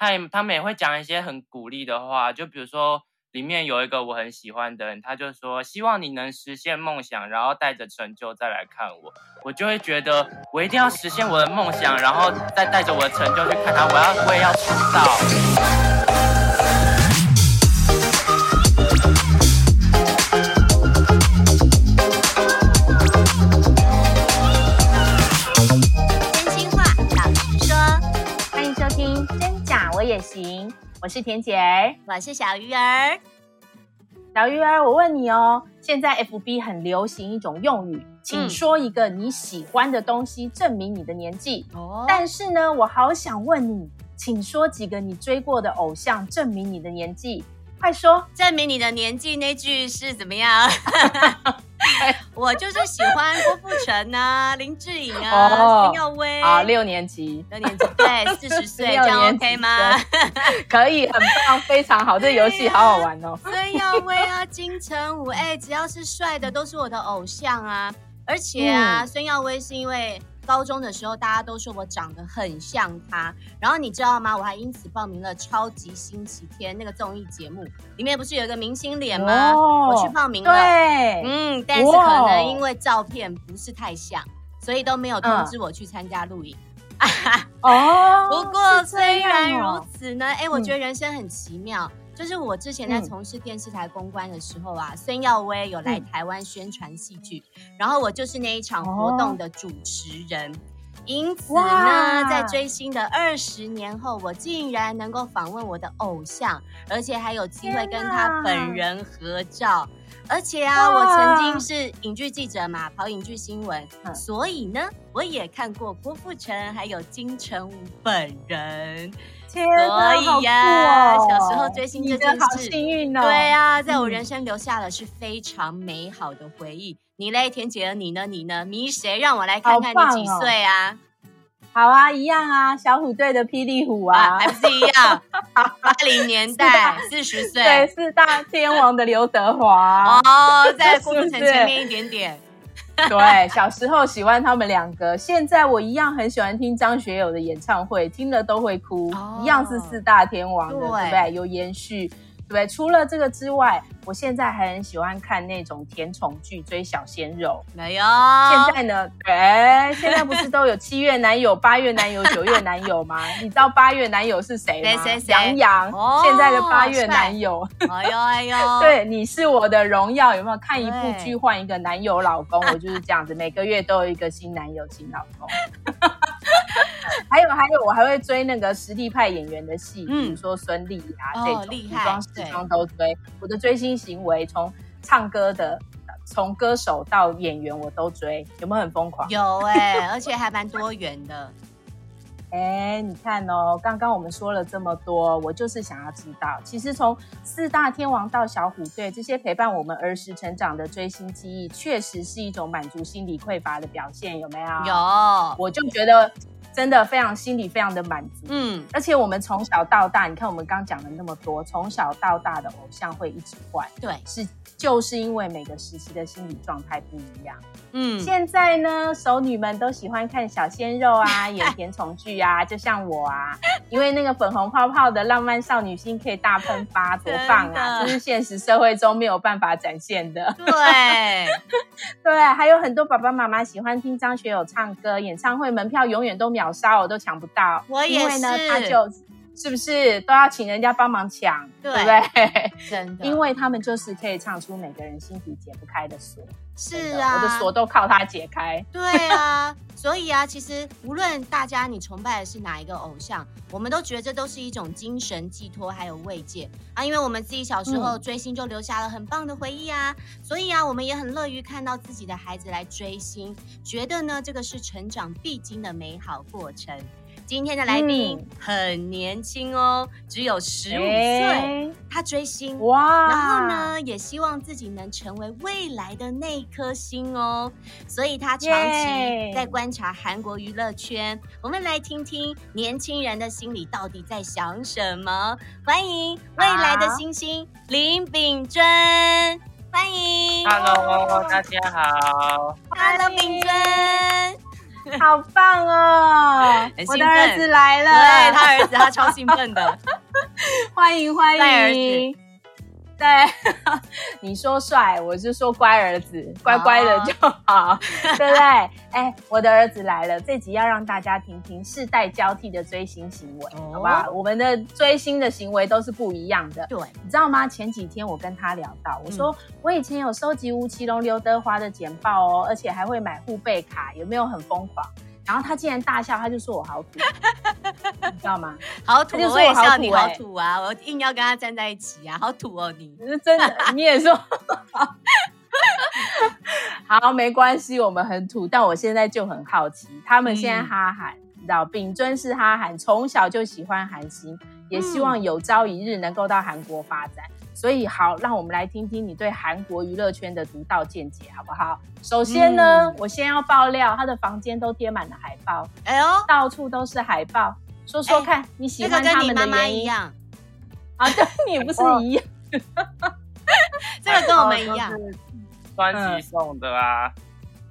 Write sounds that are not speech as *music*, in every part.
他也他们也会讲一些很鼓励的话，就比如说里面有一个我很喜欢的人，他就说希望你能实现梦想，然后带着成就再来看我，我就会觉得我一定要实现我的梦想，然后再带着我的成就去看他，我要我也要出道。我是田姐儿，我是小鱼儿。小鱼儿，我问你哦，现在 FB 很流行一种用语，请说一个你喜欢的东西，证明你的年纪。哦、嗯，但是呢，我好想问你，请说几个你追过的偶像，证明你的年纪。快说，证明你的年纪那句是怎么样？*laughs* *laughs* *laughs* 我就是喜欢郭富城啊，林志颖啊，孙、哦、耀威啊，六年级，六年级，对，四十岁，*laughs* 这样 OK 吗？*laughs* 可以，很棒，非常好，这个游戏好好玩哦。孙耀威啊，金城武，哎，只要是帅的都是我的偶像啊，而且啊，孙、嗯、耀威是因为。高中的时候，大家都说我长得很像他，然后你知道吗？我还因此报名了《超级星期天》那个综艺节目，里面不是有一个明星脸吗？哦、我去报名了，对，嗯，但是可能因为照片不是太像，所以都没有通知我去参加录影。哦，*laughs* 不过虽然如此呢，哎，我觉得人生很奇妙。嗯就是我之前在从事电视台公关的时候啊，孙、嗯、耀威有来台湾宣传戏剧，嗯，然后我就是那一场活动的主持人，哦、因此呢，在追星的二十年后，我竟然能够访问我的偶像，而且还有机会跟他本人合照，而且啊，我曾经是影剧记者嘛，跑影剧新闻，嗯，所以呢，我也看过郭富城还有金城武本人。天所以呀、哦，小时候追星这件事，好幸运哦。对啊，在我人生留下了是非常美好的回忆。嗯、你嘞，田姐儿，你呢？你呢？迷谁？让我来看看你几岁啊？好，啊，一样啊，小虎队的霹雳虎啊，啊，还不是一样？八零年代，*laughs* 四十岁，对，四大天王的刘德华哦，在 *laughs* 郭富城前面一点点。*laughs* 对，小时候喜欢他们两个，现在我一样很喜欢听张学友的演唱会，听了都会哭，哦、一样是四大天王的，对，不对？有延续。对，除了这个之外，我现在还很喜欢看那种甜宠剧，追小鲜肉。没有。现在呢？哎，现在不是都有七月男友、八月男友、九月男友吗？你知道八月男友是谁吗？谁谁谁？杨洋。哦。现在的八月男友。哎呦哎呦。*laughs* 对，你是我的荣耀，有没有看一部剧换一个男友老公？我就是这样子，每个月都有一个新男友、新老公。*laughs* *laughs* 还有还有，我还会追那个实力派演员的戏，嗯、比如说孙俪啊、哦、这种，古装、时装都追。我的追星行为，从唱歌的，从歌手到演员，我都追，有没有很疯狂？有哎、欸，而且还蛮多元的。哎、欸，你看哦，刚刚我们说了这么多，我就是想要知道，其实从四大天王到小虎队，这些陪伴我们儿时成长的追星记忆，确实是一种满足心理匮乏的表现，有没有？有，我就觉得。真的非常心里非常的满足，嗯，而且我们从小到大，你看我们刚讲了那么多，从小到大的偶像会一直换，对，是就是因为每个时期的心理状态不一样，嗯，现在呢，熟女们都喜欢看小鲜肉啊，演甜宠剧啊，就像我啊，因为那个粉红泡泡的浪漫少女心可以大喷发，*laughs* 多棒啊，这是现实社会中没有办法展现的，对，*laughs* 对，还有很多爸爸妈妈喜欢听张学友唱歌，演唱会门票永远都秒杀，我都抢不到。我也是，因为呢，他就是不是都要请人家帮忙抢，对，对不对？真的，*laughs* 因为他们就是可以唱出每个人心底解不开的锁。是啊，我的锁都靠他解开。对啊，所以啊，其实无论大家你崇拜的是哪一个偶像，我们都觉得这都是一种精神寄托还有慰藉啊。因为我们自己小时候追星就留下了很棒的回忆啊，嗯、所以啊，我们也很乐于看到自己的孩子来追星，觉得呢这个是成长必经的美好过程。今天的来宾很年轻哦，嗯、只有十五岁。他追星哇，然后呢，也希望自己能成为未来的那颗星哦。所以他长期在观察韩国娱乐圈。我们来听听年轻人的心里到底在想什么。欢迎未来的星星林秉尊，欢迎。Hello，大家好。Hello，秉尊。*laughs* 好棒哦！我的儿子来了，对，他儿子他超兴奋的，欢 *laughs* 迎欢迎。对，*laughs* 你说帅，我是说乖儿子，乖乖的就好，哦、对不对？哎，我的儿子来了，这集要让大家听听世代交替的追星行为，哦、好吧？我们的追星的行为都是不一样的。对，你知道吗？前几天我跟他聊到，我说、嗯、我以前有收集吴奇隆、刘德华的简报哦，而且还会买护贝卡，有没有很疯狂？然后他竟然大笑，他就说我好土，*laughs* 你知道吗？*laughs* 好土，他就说我好土，你好土啊！我硬要跟他站在一起啊，好土哦你！*laughs* 真的，你也说好，没关系，我们很土。但我现在就很好奇，他们现在哈韩，嗯、你知道，秉尊是哈韩，从小就喜欢韩星，也希望有朝一日能够到韩国发展。所以好，让我们来听听你对韩国娱乐圈的独到见解，好不好？首先呢，嗯、我先要爆料，他的房间都贴满了海报，哎呦，到处都是海报。说说看，你喜欢他们的原因？啊，*laughs* 跟你不是一样？*laughs* 这个跟我们一样，专辑送的啊。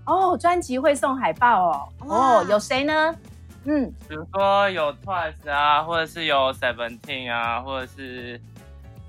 哦，专辑会送海报哦。哦，有谁呢？嗯，比如说有 Twice 啊，或者是有 Seventeen 啊，或者是。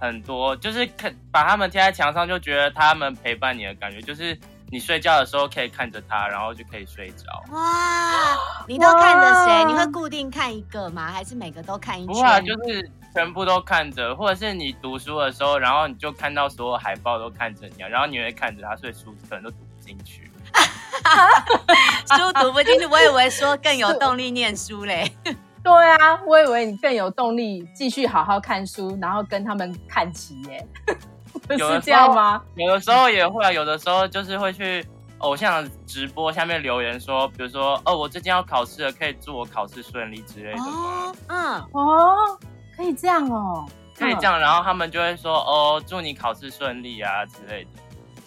很多就是看把他们贴在墙上，就觉得他们陪伴你的感觉，就是你睡觉的时候可以看着他，然后就可以睡着。哇，你都看着谁？你会固定看一个吗？还是每个都看一圈？不会，就是全部都看着，或者是你读书的时候，然后你就看到所有海报都看着你，然后你会看着他，所以书可能都读不进去。*laughs* 书读不进去，我以为说更有动力念书嘞。对啊，我以为你更有动力继续好好看书，然后跟他们看齐耶，*laughs* 是这样吗？有的时候也会，有的时候就是会去偶像直播下面留言说，比如说哦，我最近要考试了，可以祝我考试顺利之类的吗？嗯，哦，可以这样哦，可以这样，然后他们就会说哦，祝你考试顺利啊之类的。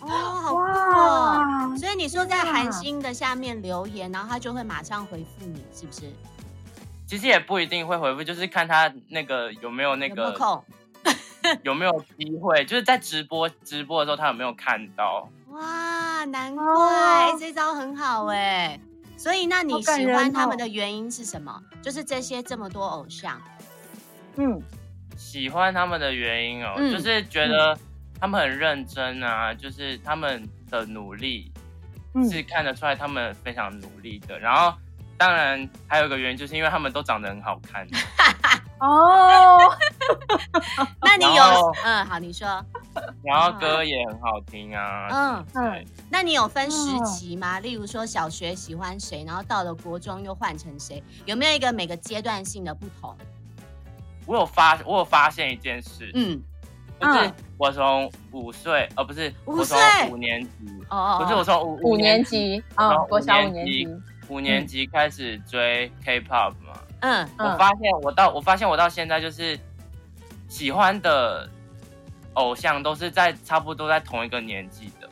哦，好酷哦！所以你说在韩星的下面留言，然后他就会马上回复你，是不是？其实也不一定会回复，就是看他那个有没有那个有，没 *laughs* 有没有机会，就是在直播直播的时候他有没有看到？哇，难怪、哦、这招很好哎！所以那你喜欢他们的原因是什么？就是这些这么多偶像，嗯，喜欢他们的原因哦，嗯、就是觉得他们很认真啊，嗯、就是他们的努力是看得出来他们非常努力的，然后。当然，还有一个原因，就是因为他们都长得很好看。*laughs* 哦，*laughs* 那你有嗯，好，你说。*laughs* 然后歌也很好听啊。嗯嗯。那你有分时期吗？例如说小学喜欢谁，然后到了国中又换成谁？有没有一个每个阶段性的不同？我有发，我有发现一件事。嗯。就是我从五岁，呃，不是，我从五年级。哦不是，我从五五年级。哦，国小五年级。五年级开始追 K-pop 嘛，嗯，我发现我到我发现我到现在就是喜欢的偶像都是在差不多在同一个年纪的。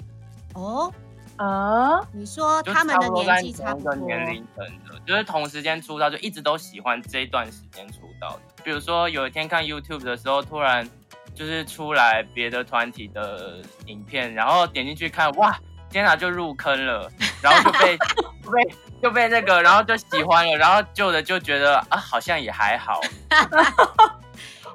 哦，呃，你说他们的年纪差不多，同一个年龄层的，就是同时间出道，就一直都喜欢这一段时间出道的。比如说有一天看 YouTube 的时候，突然就是出来别的团体的影片，然后点进去看，哇，天哪，就入坑了，然后就被 *laughs* 被。就被那个，然后就喜欢了，然后旧的就觉得啊，好像也还好。*laughs*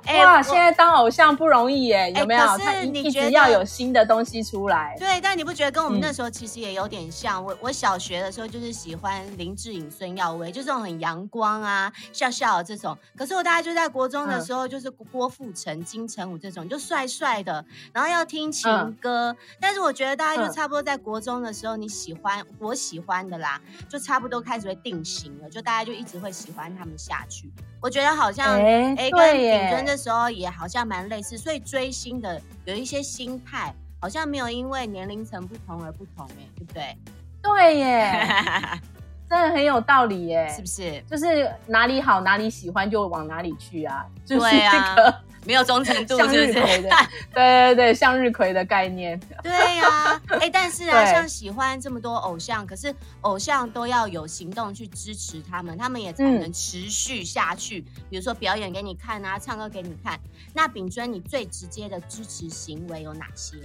欸、哇，现在当偶像不容易耶，有没有？欸、可是你一直要有新的东西出来。对，但你不觉得跟我们那时候其实也有点像？嗯、我我小学的时候就是喜欢林志颖、孙耀威，就这种很阳光啊、笑笑的这种。可是我大概就在国中的时候，就是郭富城、金城武这种，就帅帅的，然后要听情歌。嗯、但是我觉得大概就差不多在国中的时候，你喜欢我喜欢的啦，就差不多开始会定型了，就大家就一直会喜欢他们下去。我觉得好像哎、跟顶尊的时候也好像蛮类似，所以追星的有一些心态好像没有因为年龄层不同而不同，哎，对不对？对耶，*laughs* 真的很有道理耶，是不是？就是哪里好哪里喜欢就往哪里去啊，就是这个。没有忠诚度，向日葵的，*laughs* 对对对，向日葵的概念。对呀、啊，*laughs* 哎、欸，但是啊，像喜欢这么多偶像，可是偶像都要有行动去支持他们，他们也才能持续下去。嗯、比如说表演给你看啊，唱歌给你看。那秉尊，你最直接的支持行为有哪些？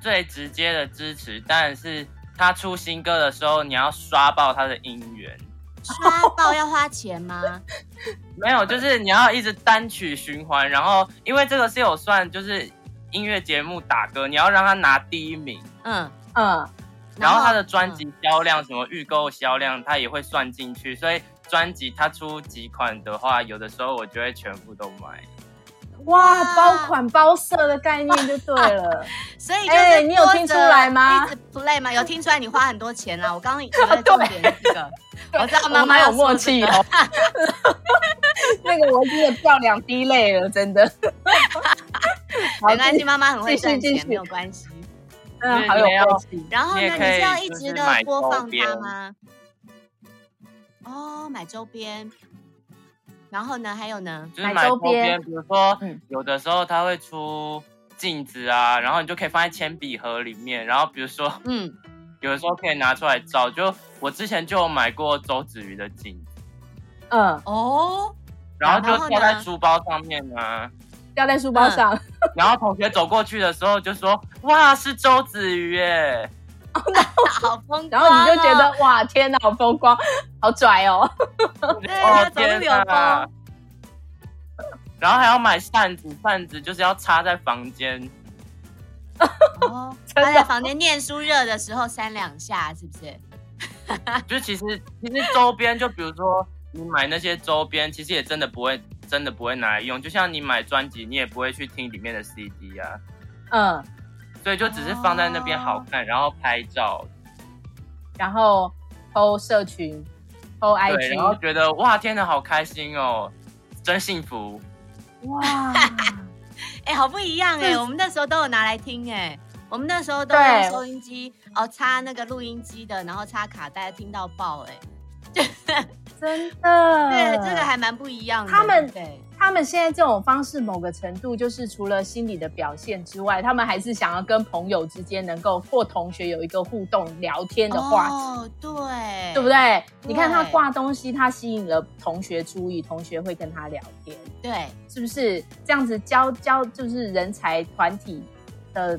最直接的支持当然是他出新歌的时候，你要刷爆他的音源。刷爆要花钱吗？*laughs* 没有，就是你要一直单曲循环，然后因为这个是有算，就是音乐节目打歌，你要让他拿第一名。嗯嗯，然后他的专辑销量、什么预购销量，他也会算进去，所以专辑他出几款的话，有的时候我就会全部都买。哇，包款包色的概念就对了，*laughs* 所以哎、欸，你有听出来吗？一直 play 吗？有听出来你花很多钱啊！我刚刚以为重点是这个，*laughs* 我知道妈妈有默契哦。*laughs* 那个我真的掉两滴泪了，真的。没关系，妈妈很会赚钱，没有关系。嗯，好有默契。然后呢，你是要一直的播放它吗？哦，买周边。然后呢？还有呢？就是买周边，比如说，有的时候它会出镜子啊，然后你就可以放在铅笔盒里面。然后比如说，嗯，*laughs* 有的时候可以拿出来照。就我之前就有买过周子瑜的镜子，嗯哦，然后就吊在书包上面啊，吊在书包上。嗯、然后同学走过去的时候就说：“哇，是周子瑜耶！”好风光，然后你就觉得哇，天哪，好风光，好拽哦！对，他走路有风。然后还要买扇子，扇子就是要插在房间。哦，*laughs* 他在房间念书热的时候扇两下，是不是？*laughs* 就其实其实周边，就比如说你买那些周边，其实也真的不会，真的不会拿来用。就像你买专辑，你也不会去听里面的 CD 啊。嗯。所以就只是放在那边好看，哦、然后拍照，然后 po 社群，po IG，然后觉得哇，天哪，好开心哦，真幸福，哇，*laughs* 哎、欸，好不一样哎，我们那时候都有拿来听哎，我们那时候都用收音机哦，插那个录音机的，然后插卡带听到爆哎，*laughs* 真的，对，这个还蛮不一样的，他们对。他们现在这种方式，某个程度就是除了心理的表现之外，他们还是想要跟朋友之间能够或同学有一个互动聊天的话题，哦，对，对不对？对你看他挂东西，他吸引了同学注意，同学会跟他聊天，对，是不是这样子交交就是人才团体的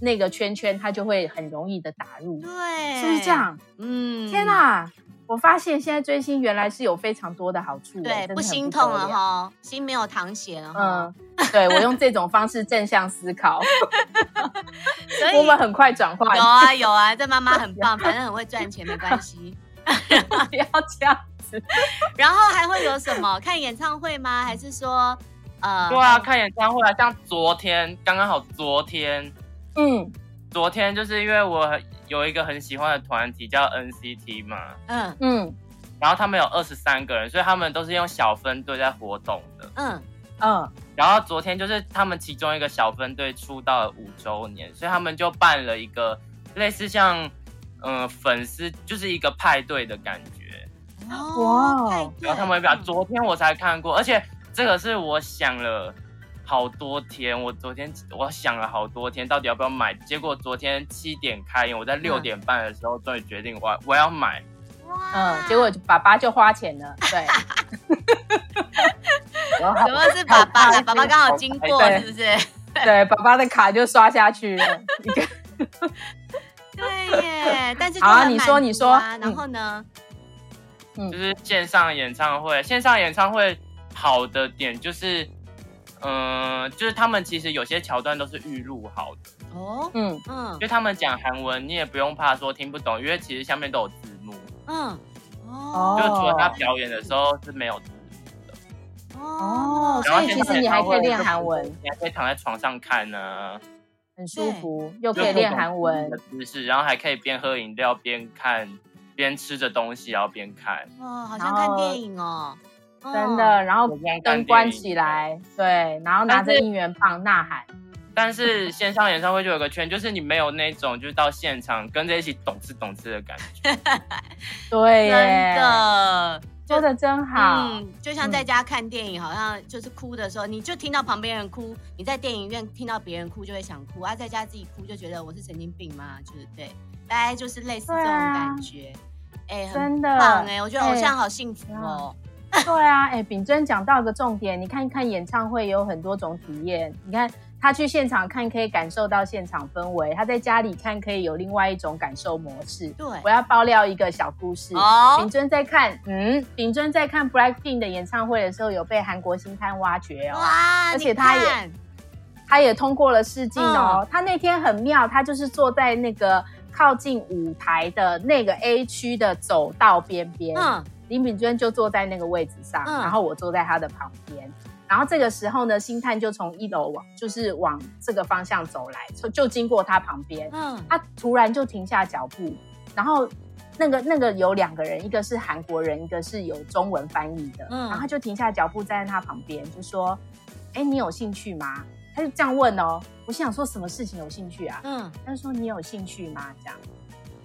那个圈圈，他就会很容易的打入，对，是不是这样？嗯，天哪！我发现现在追星原来是有非常多的好处，对，不心痛了哈，心没有淌血了。嗯，对，我用这种方式正向思考，所以 *laughs* 我们很快转化。有啊有啊，这妈妈很棒，反正很会赚钱，没关系。*laughs* 不要这样子。然后还会有什么？看演唱会吗？还是说呃？对啊，看演唱会啊，像昨天刚刚好，昨天，嗯，昨天就是因为我。有一个很喜欢的团体叫 NCT 嘛，嗯嗯，然后他们有二十三个人，所以他们都是用小分队在活动的，嗯嗯。然后昨天就是他们其中一个小分队出道了五周年，所以他们就办了一个类似像嗯、呃、粉丝就是一个派对的感觉，哇！然后他们表昨天我才看过，而且这个是我想了。好多天，我昨天我想了好多天，到底要不要买？结果昨天七点开演，我在六点半的时候终于决定我我要买。嗯，结果爸爸就花钱了。对，*laughs* 什么是爸爸？爸爸刚好经过，是不是？对，爸爸的卡就刷下去了。*laughs* 对耶，但是好啊，你说你说，然后呢？嗯，就是线上演唱会，线上演唱会好的点就是。嗯，就是他们其实有些桥段都是预录好的。哦，嗯。嗯，就他们讲韩文，你也不用怕说听不懂，因为其实下面都有字幕，嗯，哦，就除了他表演的时候是没有字幕的，哦，所以其实你还可以练韩文，你还可以躺在床上看呢，很舒服，又可以练韩文的姿势，然后还可以边喝饮料边看，边吃着东西然后边看，哦，好像看电影哦。真的，然后灯关起来，对，然后拿着应援棒呐喊。但是线上演唱会就有个圈，就是你没有那种就是到现场跟着一起懂吃懂吃的感觉。*laughs* 对，真的说的真好。嗯，就像在家看电影，好像就是哭的时候，你就听到旁边人哭；你在电影院听到别人哭，就会想哭啊。在家自己哭，就觉得我是神经病吗？就是对，大概就是类似这种感觉。哎，很棒哎，我觉得偶像好幸福哦。*laughs* 对啊，哎，秉尊讲到一个重点，你看一看演唱会有很多种体验。你看他去现场看，可以感受到现场氛围；他在家里看，可以有另外一种感受模式。对，我要爆料一个小故事。哦，秉尊在看，嗯，秉尊在看 Blackpink 的演唱会的时候，有被韩国星探挖掘哦。哇，而且他也他也通过了试镜哦。嗯，他那天很妙，他就是坐在那个靠近舞台的那个 A 区的走道边边。嗯。林敏娟就坐在那个位置上，嗯、然后我坐在她的旁边。然后这个时候呢，星探就从一楼往，就是往这个方向走来，就就经过他旁边。嗯，他突然就停下脚步，然后那个那个有两个人，一个是韩国人，一个是有中文翻译的。嗯，然后他就停下脚步站在他旁边，就说：“哎，你有兴趣吗？”他就这样问哦。我心想说什么事情有兴趣啊？嗯，他就说：“你有兴趣吗？”这样，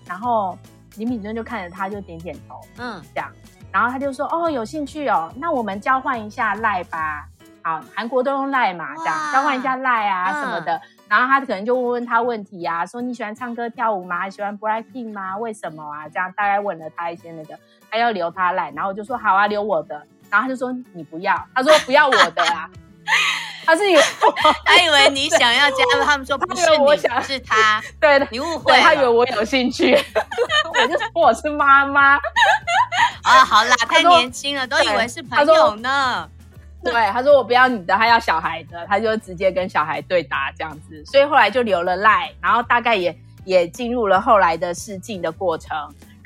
然后林敏娟就看着他，就点点头。嗯，这样。然后他就说：“哦，有兴趣哦，那我们交换一下赖吧。好，韩国都用赖嘛，这样交换一下赖啊什么的。嗯、然后他可能就问问他问题啊，说你喜欢唱歌跳舞吗？还喜欢 Blackpink 吗？为什么啊？这样大概问了他一些那个，他要留他赖，然后我就说好啊，留我的。然后他就说你不要，他说不要我的啊。他是以为 *laughs* 他以为你想要加入，他们说不是我想是他，对你误会，他以为 *laughs* 我有兴趣，*laughs* 我就说我是妈妈。”啊，好啦，太年轻了，都以为是朋友呢。对，他说我不要你的，他要小孩的，他就直接跟小孩对答这样子，所以后来就留了赖，然后大概也也进入了后来的试镜的过程，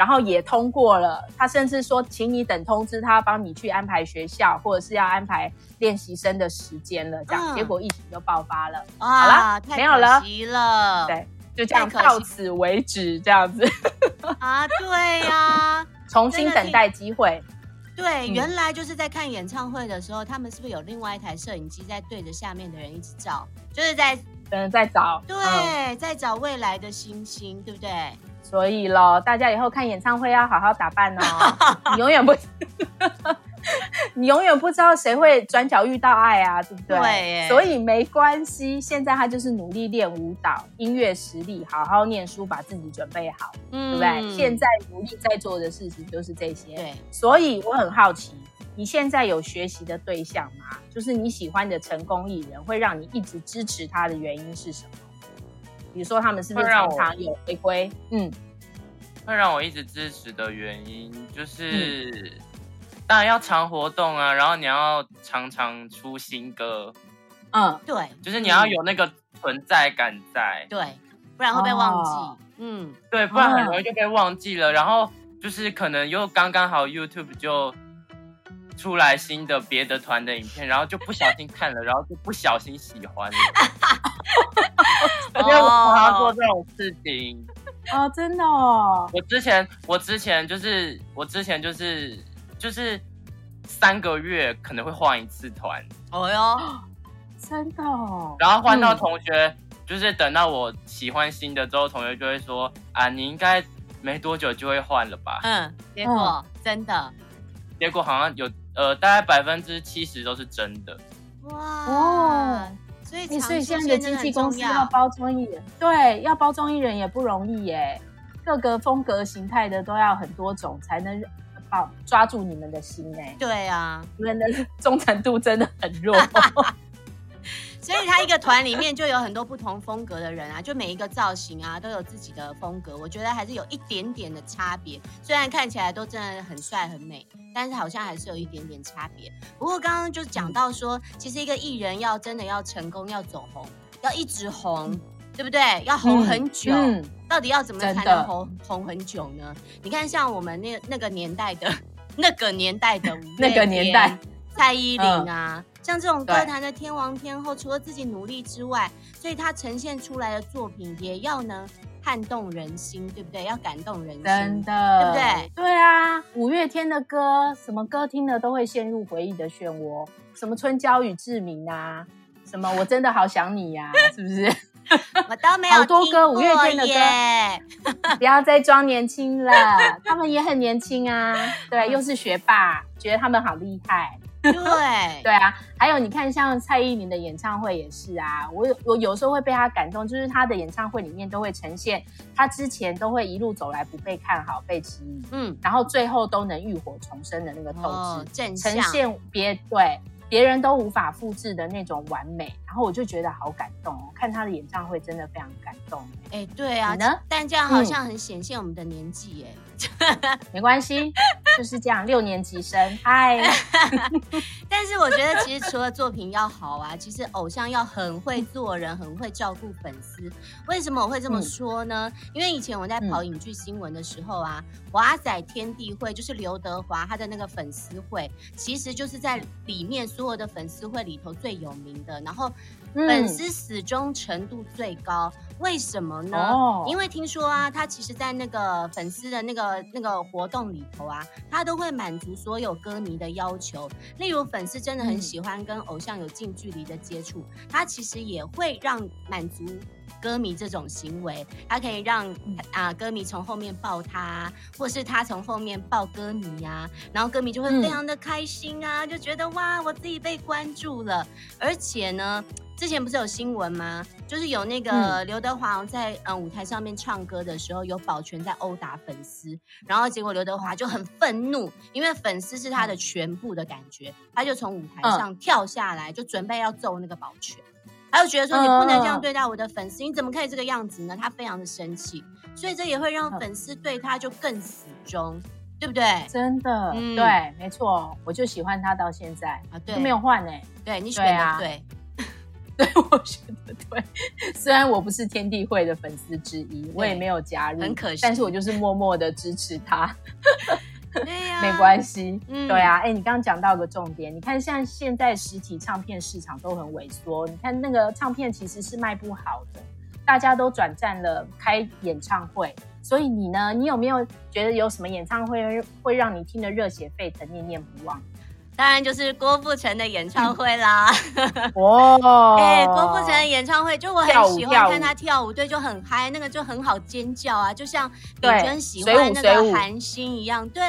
然后也通过了。他甚至说，请你等通知他，帮你去安排学校，或者是要安排练习生的时间了。这样，嗯、结果疫情就爆发了。啊、好了，没有了，了对，就这样到此为止，这样子。啊，对呀、啊。*laughs* 重新等待机会。对，嗯、原来就是在看演唱会的时候，他们是不是有另外一台摄影机在对着下面的人一直照？就是在嗯，在找，对，嗯、在找未来的星星，对不对？所以咯，大家以后看演唱会要好好打扮哦，*laughs* 你永远不。你永远不知道谁会转角遇到爱啊，对不对？对，所以没关系。现在他就是努力练舞蹈、音乐实力，好好念书，把自己准备好，嗯、对不对？现在努力在做的事情就是这些。对，所以我很好奇，你现在有学习的对象吗？就是你喜欢的成功艺人，会让你一直支持他的原因是什么？比如说他们是不是常常有回归？嗯，会让我一直支持的原因就是。嗯。当然要常活动啊，然后你要常常出新歌，嗯，对，就是你要有那个存在感在，对，不然会被忘记，哦、嗯，对，不然很容易就被忘记了。哦、然后就是可能又刚刚好 YouTube 就出来新的别的团的影片，然后就不小心看了，然后就不小心喜欢了，*laughs* *laughs* 我就常常做这种事情哦，真的哦。我之前我之前就是我之前就是。就是三个月可能会换一次团哦哟，*gasps* 真的哦。然后换到同学，嗯、就是等到我喜欢新的之后，同学就会说啊，你应该没多久就会换了吧？嗯，结果、嗯、真的，结果好像有呃，大概百分之七十都是真的。哇哦，所以所以现在的经纪公司要包装艺人，对，要包装艺人也不容易耶，各个风格形态的都要很多种才能。好，抓住你们的心哎！对啊，你们的 *laughs* 忠诚度真的很弱，*laughs* 所以他一个团里面就有很多不同风格的人啊，就每一个造型啊都有自己的风格，我觉得还是有一点点的差别。虽然看起来都真的很帅很美，但是好像还是有一点点差别。不过刚刚就讲到说，其实一个艺人要真的要成功要走红，要一直红。嗯对不对？要红很久，嗯嗯、到底要怎么才能红红很久呢？你看，像我们那那个年代的，*laughs* 那个年代的那个年代，蔡依林啊，嗯、像这种歌坛的天王天后，除了自己努力之外，所以他呈现出来的作品也要能撼动人心，对不对？要感动人心，真的，对不对？对啊，五月天的歌，什么歌听了都会陷入回忆的漩涡，什么春娇与志明啊，什么我真的好想你呀、啊，*laughs* 是不是？我都没有好多歌，五月天的歌，*laughs* 不要再装年轻了，他们也很年轻啊。对，又是学霸，觉得他们好厉害。*laughs* 对对啊，还有你看，像蔡依林的演唱会也是啊，我有我有时候会被她感动，就是她的演唱会里面都会呈现她之前都会一路走来不被看好、被质疑，嗯，然后最后都能浴火重生的那个斗志，哦、呈现别对。别人都无法复制的那种完美，然后我就觉得好感动哦。看她的演唱会真的非常感动。哎，对啊，呢？但这样好像很显现我们的年纪哎。*laughs* 没关系，就是这样，六年级生，嗨。*laughs* *laughs* 但是我觉得，其实除了作品要好啊，其实偶像要很会做人，很会照顾粉丝。为什么我会这么说呢？嗯、因为以前我在跑影剧新闻的时候啊，华仔天地会就是刘德华他的那个粉丝会，其实就是在里面所有的粉丝会里头最有名的，然后粉丝死忠程度最高。为什么呢？哦、因为听说啊，他其实，在那个粉丝的那个那个活动里头啊，他都会满足所有歌迷的要求。例如，粉丝真的很喜欢跟偶像有近距离的接触，他其实也会让满足。歌迷这种行为，他可以让啊歌迷从后面抱他，或是他从后面抱歌迷呀、啊，然后歌迷就会非常的开心啊，嗯、就觉得哇，我自己被关注了。而且呢，之前不是有新闻吗？就是有那个刘德华在嗯舞台上面唱歌的时候，有保全在殴打粉丝，然后结果刘德华就很愤怒，因为粉丝是他的全部的感觉，他就从舞台上跳下来，就准备要揍那个保全。他就觉得说，你不能这样对待我的粉丝，你怎么可以这个样子呢？他非常的生气，所以这也会让粉丝对他就更死忠，对不对？真的，嗯、对，没错，我就喜欢他到现在啊，对，都没有换呢。对，你选的对，我选的对。虽然我不是天地会的粉丝之一，我也没有加入，很可惜，但是我就是默默的支持他。对呀、啊，*laughs* 没关系。嗯，对啊，哎，你刚刚讲到个重点，你看像现在实体唱片市场都很萎缩，你看那个唱片其实是卖不好的，大家都转战了开演唱会，所以你呢，你有没有觉得有什么演唱会会让你听得热血沸腾、念念不忘？当然就是郭富城的演唱会啦！*laughs* 哦，哎，郭富城的演唱会，就我很喜欢看他跳舞，对，就很嗨，那个就很好尖叫啊，就像你很喜欢那个韩星一样，对，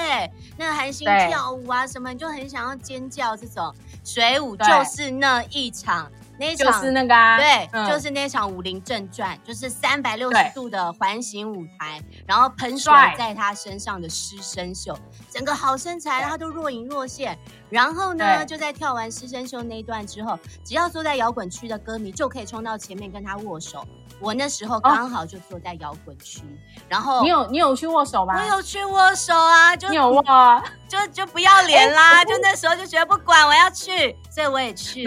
那个韩星跳舞啊什么，你就很想要尖叫。这种水舞就是那一场。那一场就是那个啊，对，嗯、就是那场《武林正传》，就是三百六十度的环形舞台，然后喷水在他身上的师生秀，整个好身材，他都若隐若现。然后呢，就在跳完师生秀那一段之后，只要坐在摇滚区的歌迷就可以冲到前面跟他握手。我那时候刚好就坐在摇滚区，哦、然后你有你有去握手吗？我有去握手啊，就你有握？啊，就就不要脸啦，欸、就那时候就觉得不管我要去，所以我也去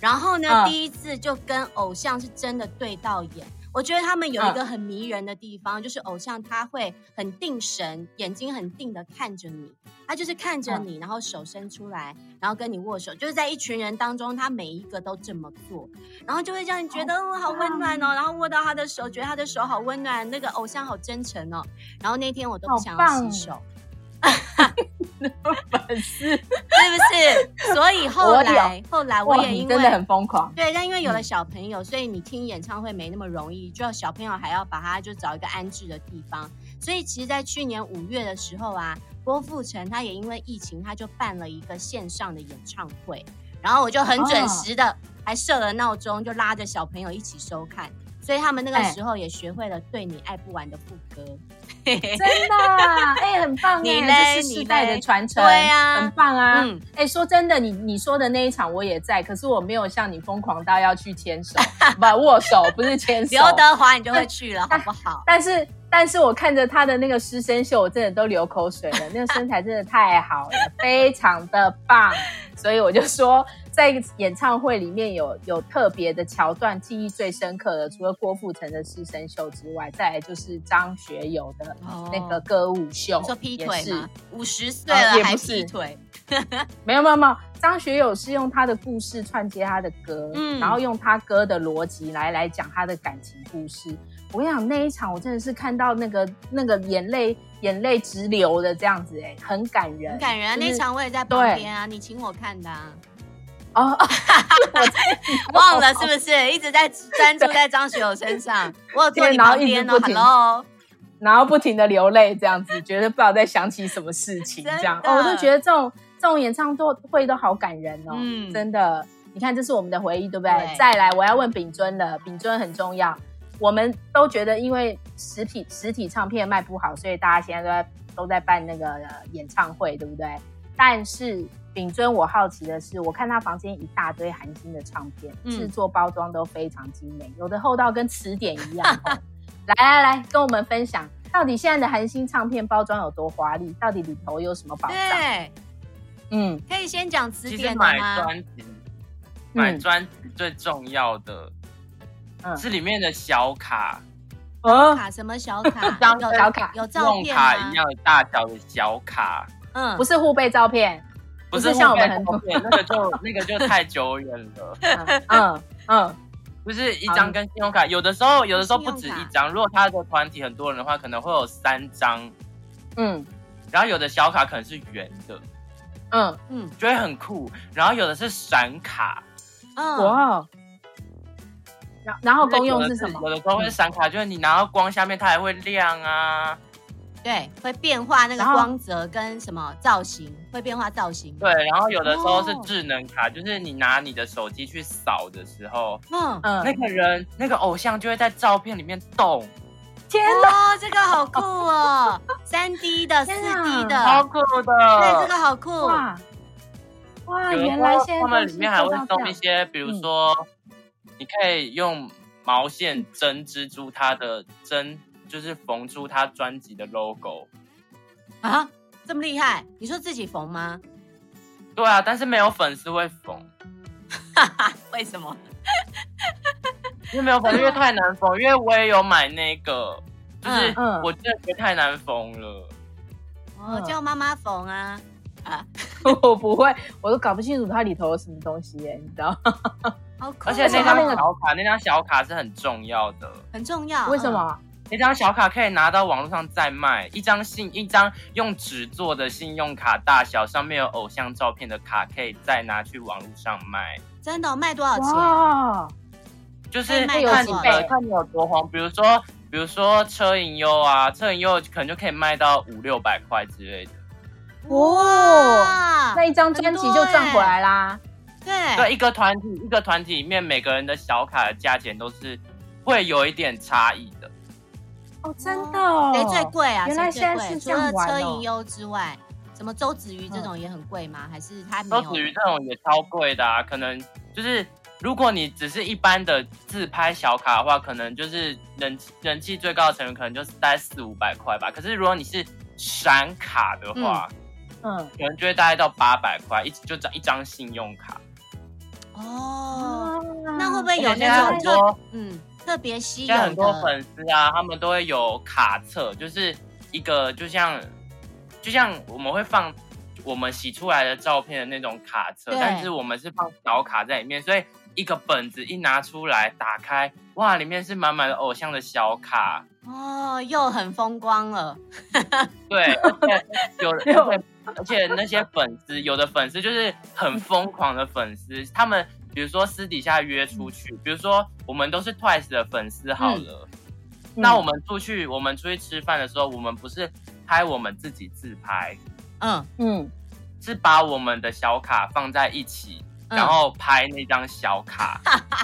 然后呢，嗯、第一次就跟偶像是真的对到眼。我觉得他们有一个很迷人的地方，嗯、就是偶像他会很定神，眼睛很定的看着你，他就是看着你，嗯、然后手伸出来，然后跟你握手，就是在一群人当中，他每一个都这么做，然后就会让你觉得哦，好温暖哦，然后握到他的手，觉得他的手好温暖，那个偶像好真诚哦，然后那天我都不想要洗手。*laughs* 粉丝是不是？所以后来后来我也因为真的很疯狂，对，但因为有了小朋友，所以你听演唱会没那么容易，就要小朋友还要把他就找一个安置的地方。所以其实，在去年五月的时候啊，郭富城他也因为疫情，他就办了一个线上的演唱会，然后我就很准时的还设了闹钟，就拉着小朋友一起收看。所以他们那个时候也学会了对你爱不完的副歌，真的，哎、欸，很棒 *laughs* 哎，这是世代的传承，对呀、啊，很棒啊。嗯，哎、欸，说真的，你你说的那一场我也在，可是我没有像你疯狂到要去牵手，*laughs* 不握手，不是牵手。刘德华你就会去了，好不好？但是但是我看着他的那个师生秀，我真的都流口水了，那个身材真的太好了，*laughs* 非常的棒，所以我就说。在演唱会里面有有特别的桥段，记忆最深刻的，除了郭富城的师生秀之外，再来就是张学友的那个歌舞秀。说劈腿吗？五十岁了还劈腿？*laughs* 没有没有没有，张学友是用他的故事串接他的歌，嗯，然后用他歌的逻辑来来讲他的感情故事。我跟你讲，那一场我真的是看到那个那个眼泪眼泪直流的这样子，哎，很感人，很感人。就是、那场我也在旁边啊，你请我看的、啊。哦，*laughs* *laughs* 忘了是不是？一直在专 *laughs* 注在张学友身上。我有坐你旁边哦，Hello，然后不停的流泪，这样子，觉得不知道在想起什么事情，这样。哦，我就觉得这种这这种演唱会都好感人哦，嗯，真的。你看，这是我们的回忆，对不对？对。再来，我要问秉尊了，秉尊很重要。我们都觉得，因为实体实体唱片卖不好，所以大家现在都在都在办那个演唱会，对不对？但是秉尊，我好奇的是，我看他房间一大堆韩星的唱片，制作包装都非常精美，有的厚到跟词典一样。*laughs* 来来来，跟我们分享，到底现在的韩星唱片包装有多华丽？到底里头有什么宝藏？对，嗯，可以先讲词典吗？买专辑，买专辑最重要的。是里面的小卡，小卡什么小卡？*laughs* 有小卡有照片卡一样的大小的小卡，嗯，不是护背照片，不是像我们很多那个就那个就太久远了，*laughs* 嗯嗯，不是一张跟信用卡，有的时候有的时候不止一张，如果他的团体很多人的话，可能会有三张，嗯，然后有的小卡可能是圆的，嗯嗯，就会很酷，然后有的是闪卡，嗯哇。然后功用是什么？有的时候会闪卡，就是你拿到光下面，它还会亮啊。对，会变化那个光泽跟什么造型，会变化造型。对，然后有的时候是智能卡，就是你拿你的手机去扫的时候，嗯嗯，那个人那个偶像就会在照片里面动。天哪，这个好酷哦！*laughs* 三 D 的、四 D 的，好酷的。对，这个好酷。哇哇，原来现在他们里面还会送一些，比如说。你可以用毛线针织出它的针，就是缝出他专辑的 logo 啊，这么厉害？你说自己缝吗？对啊，但是没有粉丝会缝，*laughs* 为什么？因为没有粉丝，因为太难缝。因为我也有买那个，就是我真的觉得太难缝了。我叫妈妈缝啊啊！*laughs* 我不会，我都搞不清楚它里头有什么东西耶，你知道？好而且那张小卡，那张小卡是很重要的，很重要。为什么？那张小卡可以拿到网络上再卖，一张信，一张用纸做的信用卡大小，上面有偶像照片的卡，可以再拿去网络上卖。真的？卖多少钱？哇！就是看你的，看你有多红。比如说，比如说车银优啊，车银优可能就可以卖到五六百块之类的。哇！那一张专辑就赚回来啦。对，对，一个团体，一个团体里面每个人的小卡的价钱都是会有一点差异的。哦，真的？谁最贵啊？原来现在是这样哦。除了车银优之外，什么周子瑜这种也很贵吗？还是他？周子瑜这种也超贵的啊！可能就是如果你只是一般的自拍小卡的话，可能就是人人气最高的成员可能就是大概四五百块吧。可是如果你是闪卡的话，嗯，可能就会大概到八百块，一就一张信用卡。哦，那会不会有那种特嗯特别稀有的？很多粉丝啊，他们都会有卡册，就是一个就像就像我们会放我们洗出来的照片的那种卡册，但是我们是放小卡在里面，所以一个本子一拿出来打开，哇，里面是满满的偶像的小卡。哦，又很风光了。对，*laughs* 有而且那些粉丝，有的粉丝就是很疯狂的粉丝，他们比如说私底下约出去，比如说我们都是 Twice 的粉丝好了，嗯、那我们出去，我们出去吃饭的时候，我们不是拍我们自己自拍，嗯。嗯，是把我们的小卡放在一起，然后拍那张小卡。嗯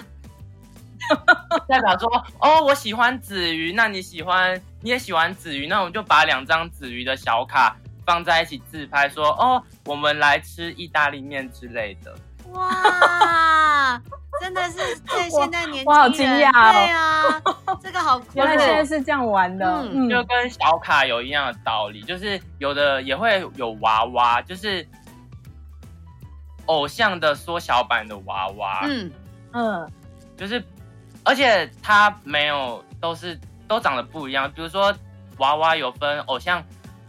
*laughs* 代表说哦，我喜欢子瑜，那你喜欢，你也喜欢子瑜，那我们就把两张子瑜的小卡放在一起自拍说，说哦，我们来吃意大利面之类的。哇，真的是对现在年轻人，我好惊讶哦。对啊，这个好酷，原来现在是这样玩的，嗯，就跟小卡有一样的道理，就是有的也会有娃娃，就是偶像的缩小版的娃娃，嗯。嗯，就是。而且它没有都是都长得不一样，比如说娃娃有分偶像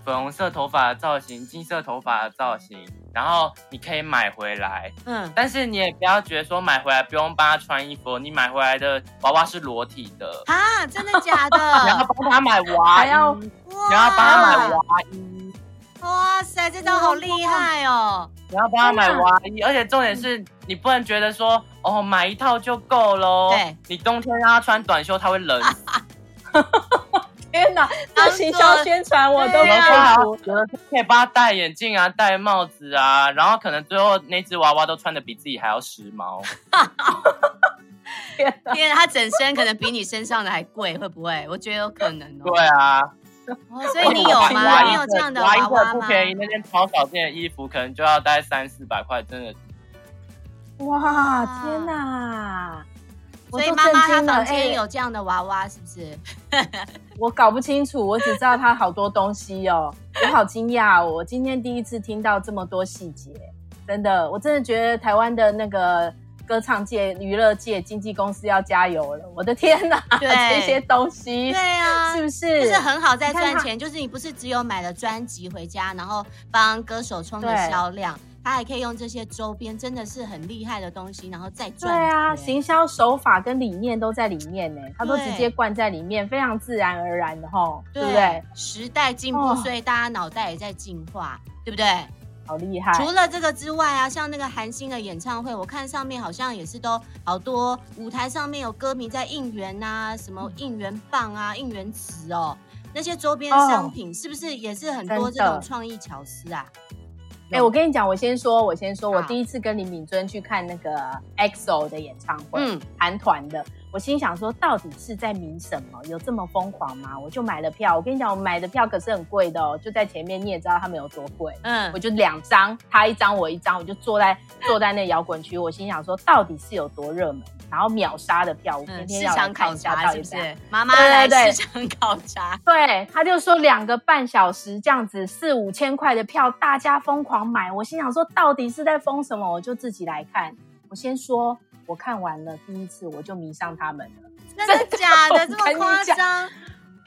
粉红色头发的造型、金色头发的造型，然后你可以买回来，嗯，但是你也不要觉得说买回来不用帮他穿衣服，你买回来的娃娃是裸体的啊？真的假的？*laughs* 你要帮他买娃衣，你要帮他买娃衣，哇塞，这招好厉害哦！你要帮他买娃衣，而且重点是你不能觉得说。哦，买一套就够喽。对，你冬天让他穿短袖，他会冷死。*laughs* 天哪，那行销宣传我都佩服。有的可以帮他戴眼镜啊，戴帽子啊，然后可能最后那只娃娃都穿的比自己还要时髦。*laughs* 天哪，因为他整身可能比你身上的还贵，会不会？我觉得有可能哦。对啊。哦，所以你有吗？你有这样的娃娃吗？不便宜，那件超少件的衣服可能就要大概三四百块，真的。哇，天哪！所以妈妈她房间有这样的娃娃，是不是？我搞不清楚，我只知道它好多东西哦。我好惊讶，我今天第一次听到这么多细节，真的，我真的觉得台湾的那个。歌唱界、娱乐界、经纪公司要加油了！我的天哪，对这些东西，对啊，是不是？就是很好在赚钱。就是你不是只有买了专辑回家，然后帮歌手冲的销量，他还可以用这些周边，真的是很厉害的东西，然后再赚。对啊，行销手法跟理念都在里面呢，他都直接灌在里面，非常自然而然的吼，对不对？时代进步，所以大家脑袋也在进化，对不对？好厉害！除了这个之外啊，像那个韩星的演唱会，我看上面好像也是都好多舞台上面有歌迷在应援啊，什么应援棒啊、应援词哦，那些周边商品、哦、是不是也是很多这种创意巧思啊？哎、欸，我跟你讲，我先说，我先说，我第一次跟林敏尊去看那个 EXO 的演唱会，嗯，韩团的。我心想说，到底是在迷什么？有这么疯狂吗？我就买了票。我跟你讲，我买的票可是很贵的哦，就在前面，你也知道他们有多贵。嗯，我就两张，他一张，我一张，我就坐在坐在那摇滚区。我心想说，到底是有多热门？然后秒杀的票，我今天要来看一下到底是，是妈妈来市场考察。*laughs* 对，他就说两个半小时这样子，四五千块的票，大家疯狂买。我心想说，到底是在疯什么？我就自己来看。我先说。我看完了第一次，我就迷上他们了。真的假的？*laughs* 这么夸张？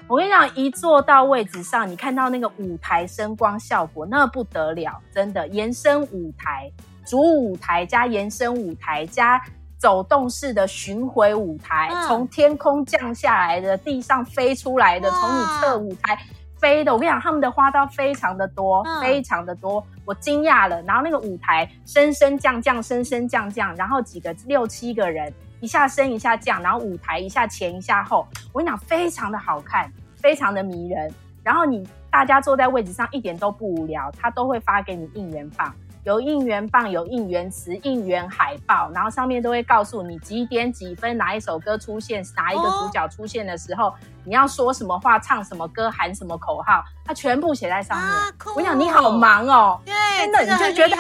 我跟你讲，一坐到位置上，你看到那个舞台声光效果，那不得了，真的延伸舞台、主舞台加延伸舞台加走动式的巡回舞台，从、嗯、天空降下来的，地上飞出来的，从你侧舞台。飞的，我跟你讲，他们的花招非常的多，嗯、非常的多，我惊讶了。然后那个舞台升升降降，升升降降，然后几个六七个人一下升一下降，然后舞台一下前一下后，我跟你讲，非常的好看，非常的迷人。然后你大家坐在位置上一点都不无聊，他都会发给你应援棒。有应援棒，有应援词、应援海报，然后上面都会告诉你几点几分哪一首歌出现，哪一个主角出现的时候，哦、你要说什么话、唱什么歌、喊什么口号，它全部写在上面。啊、我想你好忙哦，对，真的，你就觉得。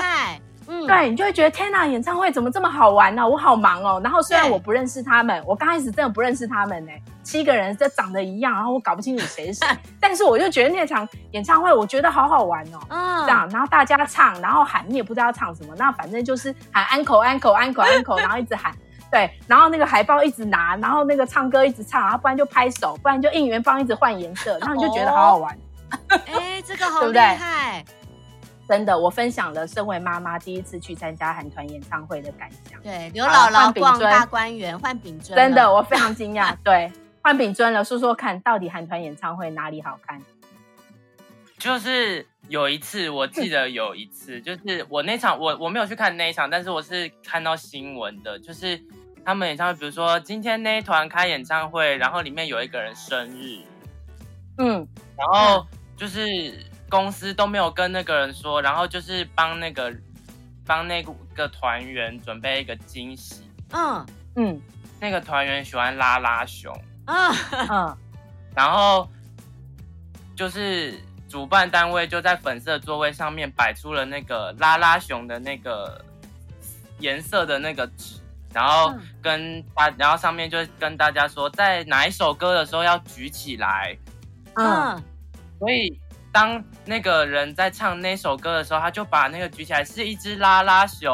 嗯，对，你就会觉得天哪，演唱会怎么这么好玩呢？啊？我好忙哦。然后虽然我不认识他们，我刚开始真的不认识他们呢，七个人这长得一样，然后我搞不清楚谁是谁。*laughs* 但是我就觉得那场演唱会，我觉得好好玩哦。嗯，这样，然后大家唱，然后喊，你也不知道唱什么，那反正就是喊 uncle uncle uncle uncle，，然后一直喊。*laughs* 对，然后那个海报一直拿，然后那个唱歌一直唱，然后不然就拍手，不然就应援棒一直换颜色，然后你就觉得好好玩。*laughs* 哎，这个好厉害。真的，我分享了身为妈妈第一次去参加韩团演唱会的感想。对，刘姥姥逛大观园，换饼尊。真的，我非常惊讶。对，换秉尊了，说说看到底韩团演唱会哪里好看？就是有一次，我记得有一次，*laughs* 就是我那场我我没有去看那一场，但是我是看到新闻的，就是他们演唱会，比如说今天那一团开演唱会，然后里面有一个人生日，嗯，然后就是。公司都没有跟那个人说，然后就是帮那个帮那个团员准备一个惊喜。嗯嗯，那个团员喜欢拉拉熊。嗯嗯，然后就是主办单位就在粉色座位上面摆出了那个拉拉熊的那个颜色的那个纸，然后跟大，然后上面就跟大家说，在哪一首歌的时候要举起来。嗯，所以。当那个人在唱那首歌的时候，他就把那个举起来，是一只拉拉熊。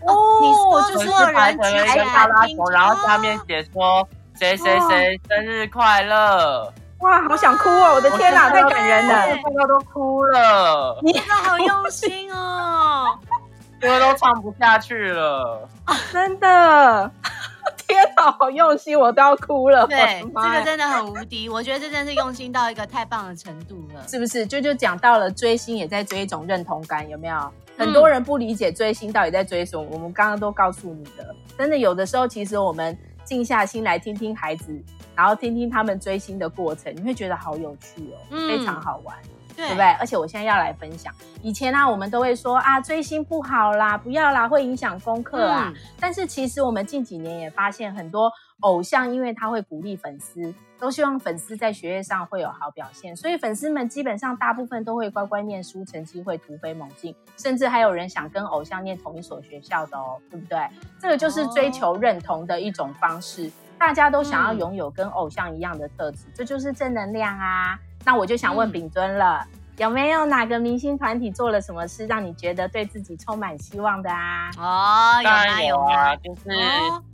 哦，你说就是有人举起来拉拉熊，然后下面写说谁谁谁生日快乐。哇，好想哭哦！我的天哪，太感人了，看到都哭了。你真的好用心哦，*laughs* 歌都唱不下去了，真的。*laughs* 天哪，好用心，我都要哭了。对，这个真的很无敌，我觉得这真的是用心到一个太棒的程度了，是不是？就就讲到了追星，也在追一种认同感，有没有？很多人不理解追星到底在追什么，我们刚刚都告诉你的。真的，有的时候其实我们静下心来听听孩子，然后听听他们追星的过程，你会觉得好有趣哦，嗯、非常好玩。对，对不对？而且我现在要来分享，以前呢、啊，我们都会说啊，追星不好啦，不要啦，会影响功课啊。嗯、但是其实我们近几年也发现，很多偶像因为他会鼓励粉丝，都希望粉丝在学业上会有好表现，所以粉丝们基本上大部分都会乖乖念书，成绩会突飞猛进，甚至还有人想跟偶像念同一所学校的哦，对不对？这个就是追求认同的一种方式，哦、大家都想要拥有跟偶像一样的特质，嗯、这就是正能量啊。那我就想问秉尊了，嗯、有没有哪个明星团体做了什么事，让你觉得对自己充满希望的啊？哦，有啊有啊，就是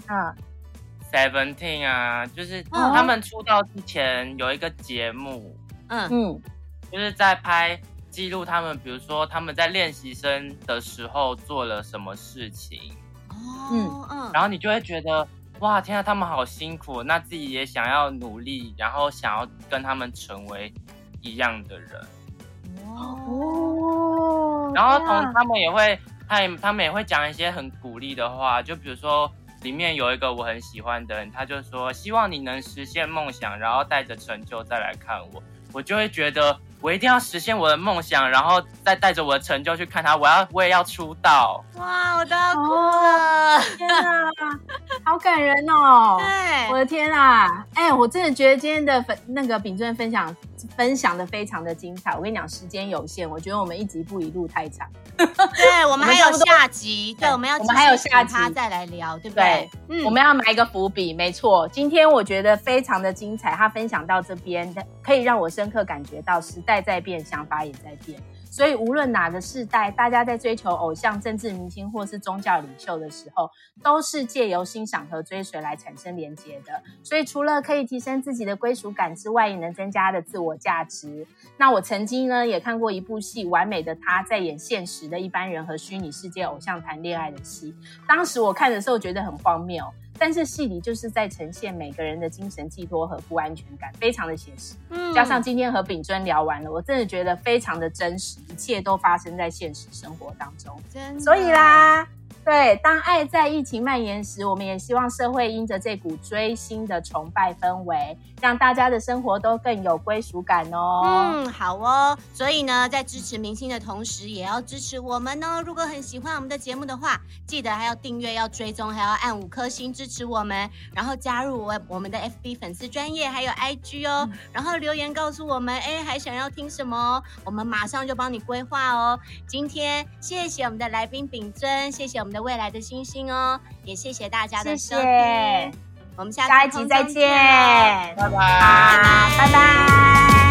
嗯，Seventeen 啊，就是他们出道之前有一个节目，嗯。嗯，就是在拍记录他们，比如说他们在练习生的时候做了什么事情，哦嗯。嗯，然后你就会觉得。哇，天啊，他们好辛苦，那自己也想要努力，然后想要跟他们成为一样的人。哦，然后同他们也会，他也他们也会讲一些很鼓励的话，就比如说里面有一个我很喜欢的人，他就说希望你能实现梦想，然后带着成就再来看我，我就会觉得。我一定要实现我的梦想，然后再带着我的成就去看他。我要，我也要出道。哇，我都要哭了！哦、天啊，*laughs* 好感人哦！对，我的天啊！哎，我真的觉得今天的分那个秉尊分享分享的非常的精彩。我跟你讲，时间有限，我觉得我们一集不宜录太长。对，我们 *laughs* 还有下集，对，我们要我们还有下集再来聊，对不对？对，嗯，我们要埋一个伏笔，没错。今天我觉得非常的精彩，他分享到这边，可以让我深刻感觉到时代在变，想法也在变。所以无论哪个世代，大家在追求偶像、政治明星或是宗教领袖的时候，都是借由欣赏和追随来产生连结的。所以除了可以提升自己的归属感之外，也能增加的自我价值。那我曾经呢也看过一部戏《完美的他》，在演现实的一般人和虚拟世界偶像谈恋爱的戏。当时我看的时候觉得很荒谬。但是戏里就是在呈现每个人的精神寄托和不安全感，非常的写实。嗯，加上今天和秉尊聊完了，我真的觉得非常的真实，一切都发生在现实生活当中。真的。所以啦。对，当爱在疫情蔓延时，我们也希望社会因着这股追星的崇拜氛围，让大家的生活都更有归属感哦。嗯，好哦。所以呢，在支持明星的同时，也要支持我们哦。如果很喜欢我们的节目的话，记得还要订阅、要追踪，还要按五颗星支持我们，然后加入我我们的 FB 粉丝专业还有 IG 哦。嗯、然后留言告诉我们，哎，还想要听什么？我们马上就帮你规划哦。今天谢谢我们的来宾秉尊，谢谢我们的。未来的星星哦，也谢谢大家的收听，谢谢，我们下下一集再见，拜拜，拜拜。